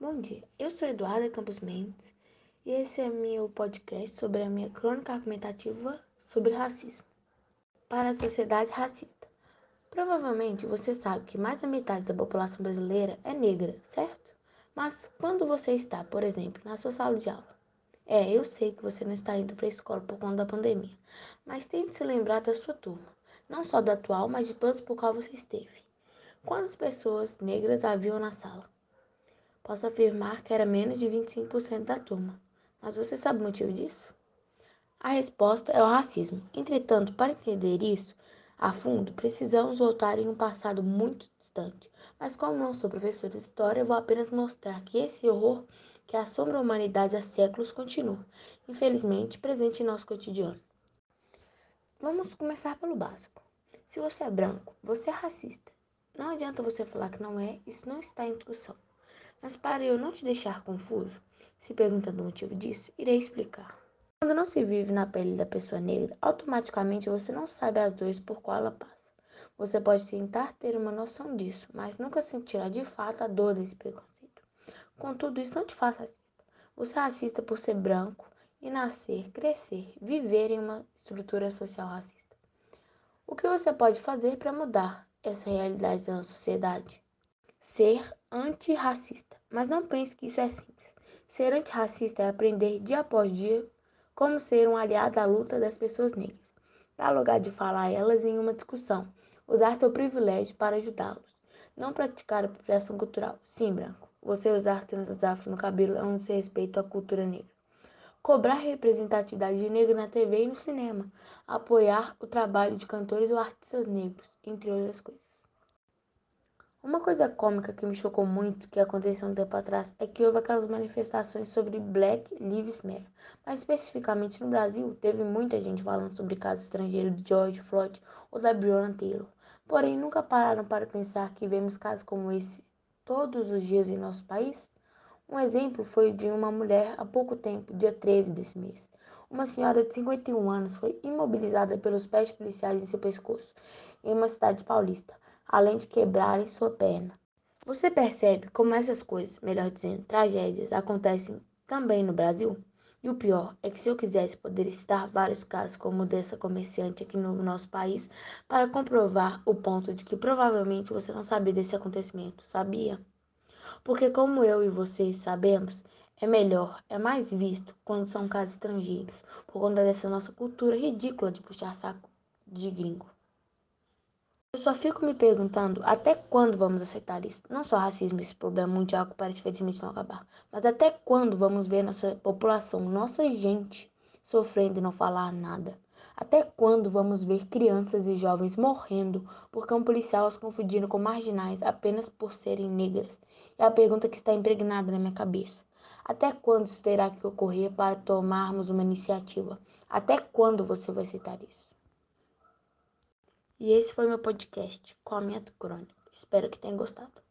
Bom dia, eu sou Eduarda Campos Mendes e esse é meu podcast sobre a minha crônica argumentativa sobre racismo. Para a sociedade racista. Provavelmente você sabe que mais da metade da população brasileira é negra, certo? Mas quando você está, por exemplo, na sua sala de aula, é, eu sei que você não está indo para a escola por conta da pandemia, mas tente se lembrar da sua turma, não só da atual, mas de todas por qual você esteve. Quantas pessoas negras haviam na sala? Posso afirmar que era menos de 25% da turma. Mas você sabe o motivo disso? A resposta é o racismo. Entretanto, para entender isso a fundo, precisamos voltar em um passado muito distante. Mas como não sou professor de história, vou apenas mostrar que esse horror que assombra a humanidade há séculos continua, infelizmente, presente em nosso cotidiano. Vamos começar pelo básico. Se você é branco, você é racista. Não adianta você falar que não é, isso não está em discussão. Mas para eu não te deixar confuso, se perguntando o motivo disso, irei explicar. Quando não se vive na pele da pessoa negra, automaticamente você não sabe as dores por qual ela passa. Você pode tentar ter uma noção disso, mas nunca sentirá de fato a dor desse preconceito. Contudo, isso não te faz racista. Você é racista por ser branco e nascer, crescer, viver em uma estrutura social racista. O que você pode fazer para mudar essa realidade da sociedade? Ser antirracista. Mas não pense que isso é simples. Ser antirracista é aprender dia após dia como ser um aliado à luta das pessoas negras. Dar lugar de falar a elas em uma discussão. Usar seu privilégio para ajudá-los. Não praticar apropriação cultural. Sim, branco. Você usar tranças afro no cabelo é um desrespeito à cultura negra. Cobrar representatividade de negro na TV e no cinema. Apoiar o trabalho de cantores ou artistas negros, entre outras coisas. Uma coisa cômica que me chocou muito que aconteceu um tempo atrás é que houve aquelas manifestações sobre Black Lives Matter. Mas especificamente no Brasil, teve muita gente falando sobre casos estrangeiros de George Floyd ou da Breonna Taylor. Porém, nunca pararam para pensar que vemos casos como esse todos os dias em nosso país? Um exemplo foi de uma mulher há pouco tempo, dia 13 desse mês. Uma senhora de 51 anos foi imobilizada pelos pés policiais em seu pescoço, em uma cidade paulista além de quebrarem sua perna. Você percebe como essas coisas, melhor dizendo, tragédias, acontecem também no Brasil? E o pior é que se eu quisesse, poderia citar vários casos como dessa comerciante aqui no nosso país para comprovar o ponto de que provavelmente você não sabia desse acontecimento, sabia? Porque como eu e vocês sabemos, é melhor, é mais visto quando são casos estrangeiros, por conta dessa nossa cultura ridícula de puxar saco de gringo. Eu só fico me perguntando até quando vamos aceitar isso. Não só racismo, esse problema mundial que parece felizmente não acabar, mas até quando vamos ver nossa população, nossa gente, sofrendo e não falar nada. Até quando vamos ver crianças e jovens morrendo porque um policial as confundindo com marginais apenas por serem negras? É a pergunta que está impregnada na minha cabeça. Até quando isso terá que ocorrer para tomarmos uma iniciativa? Até quando você vai citar isso? E esse foi meu podcast com a minha crônica. Espero que tenha gostado.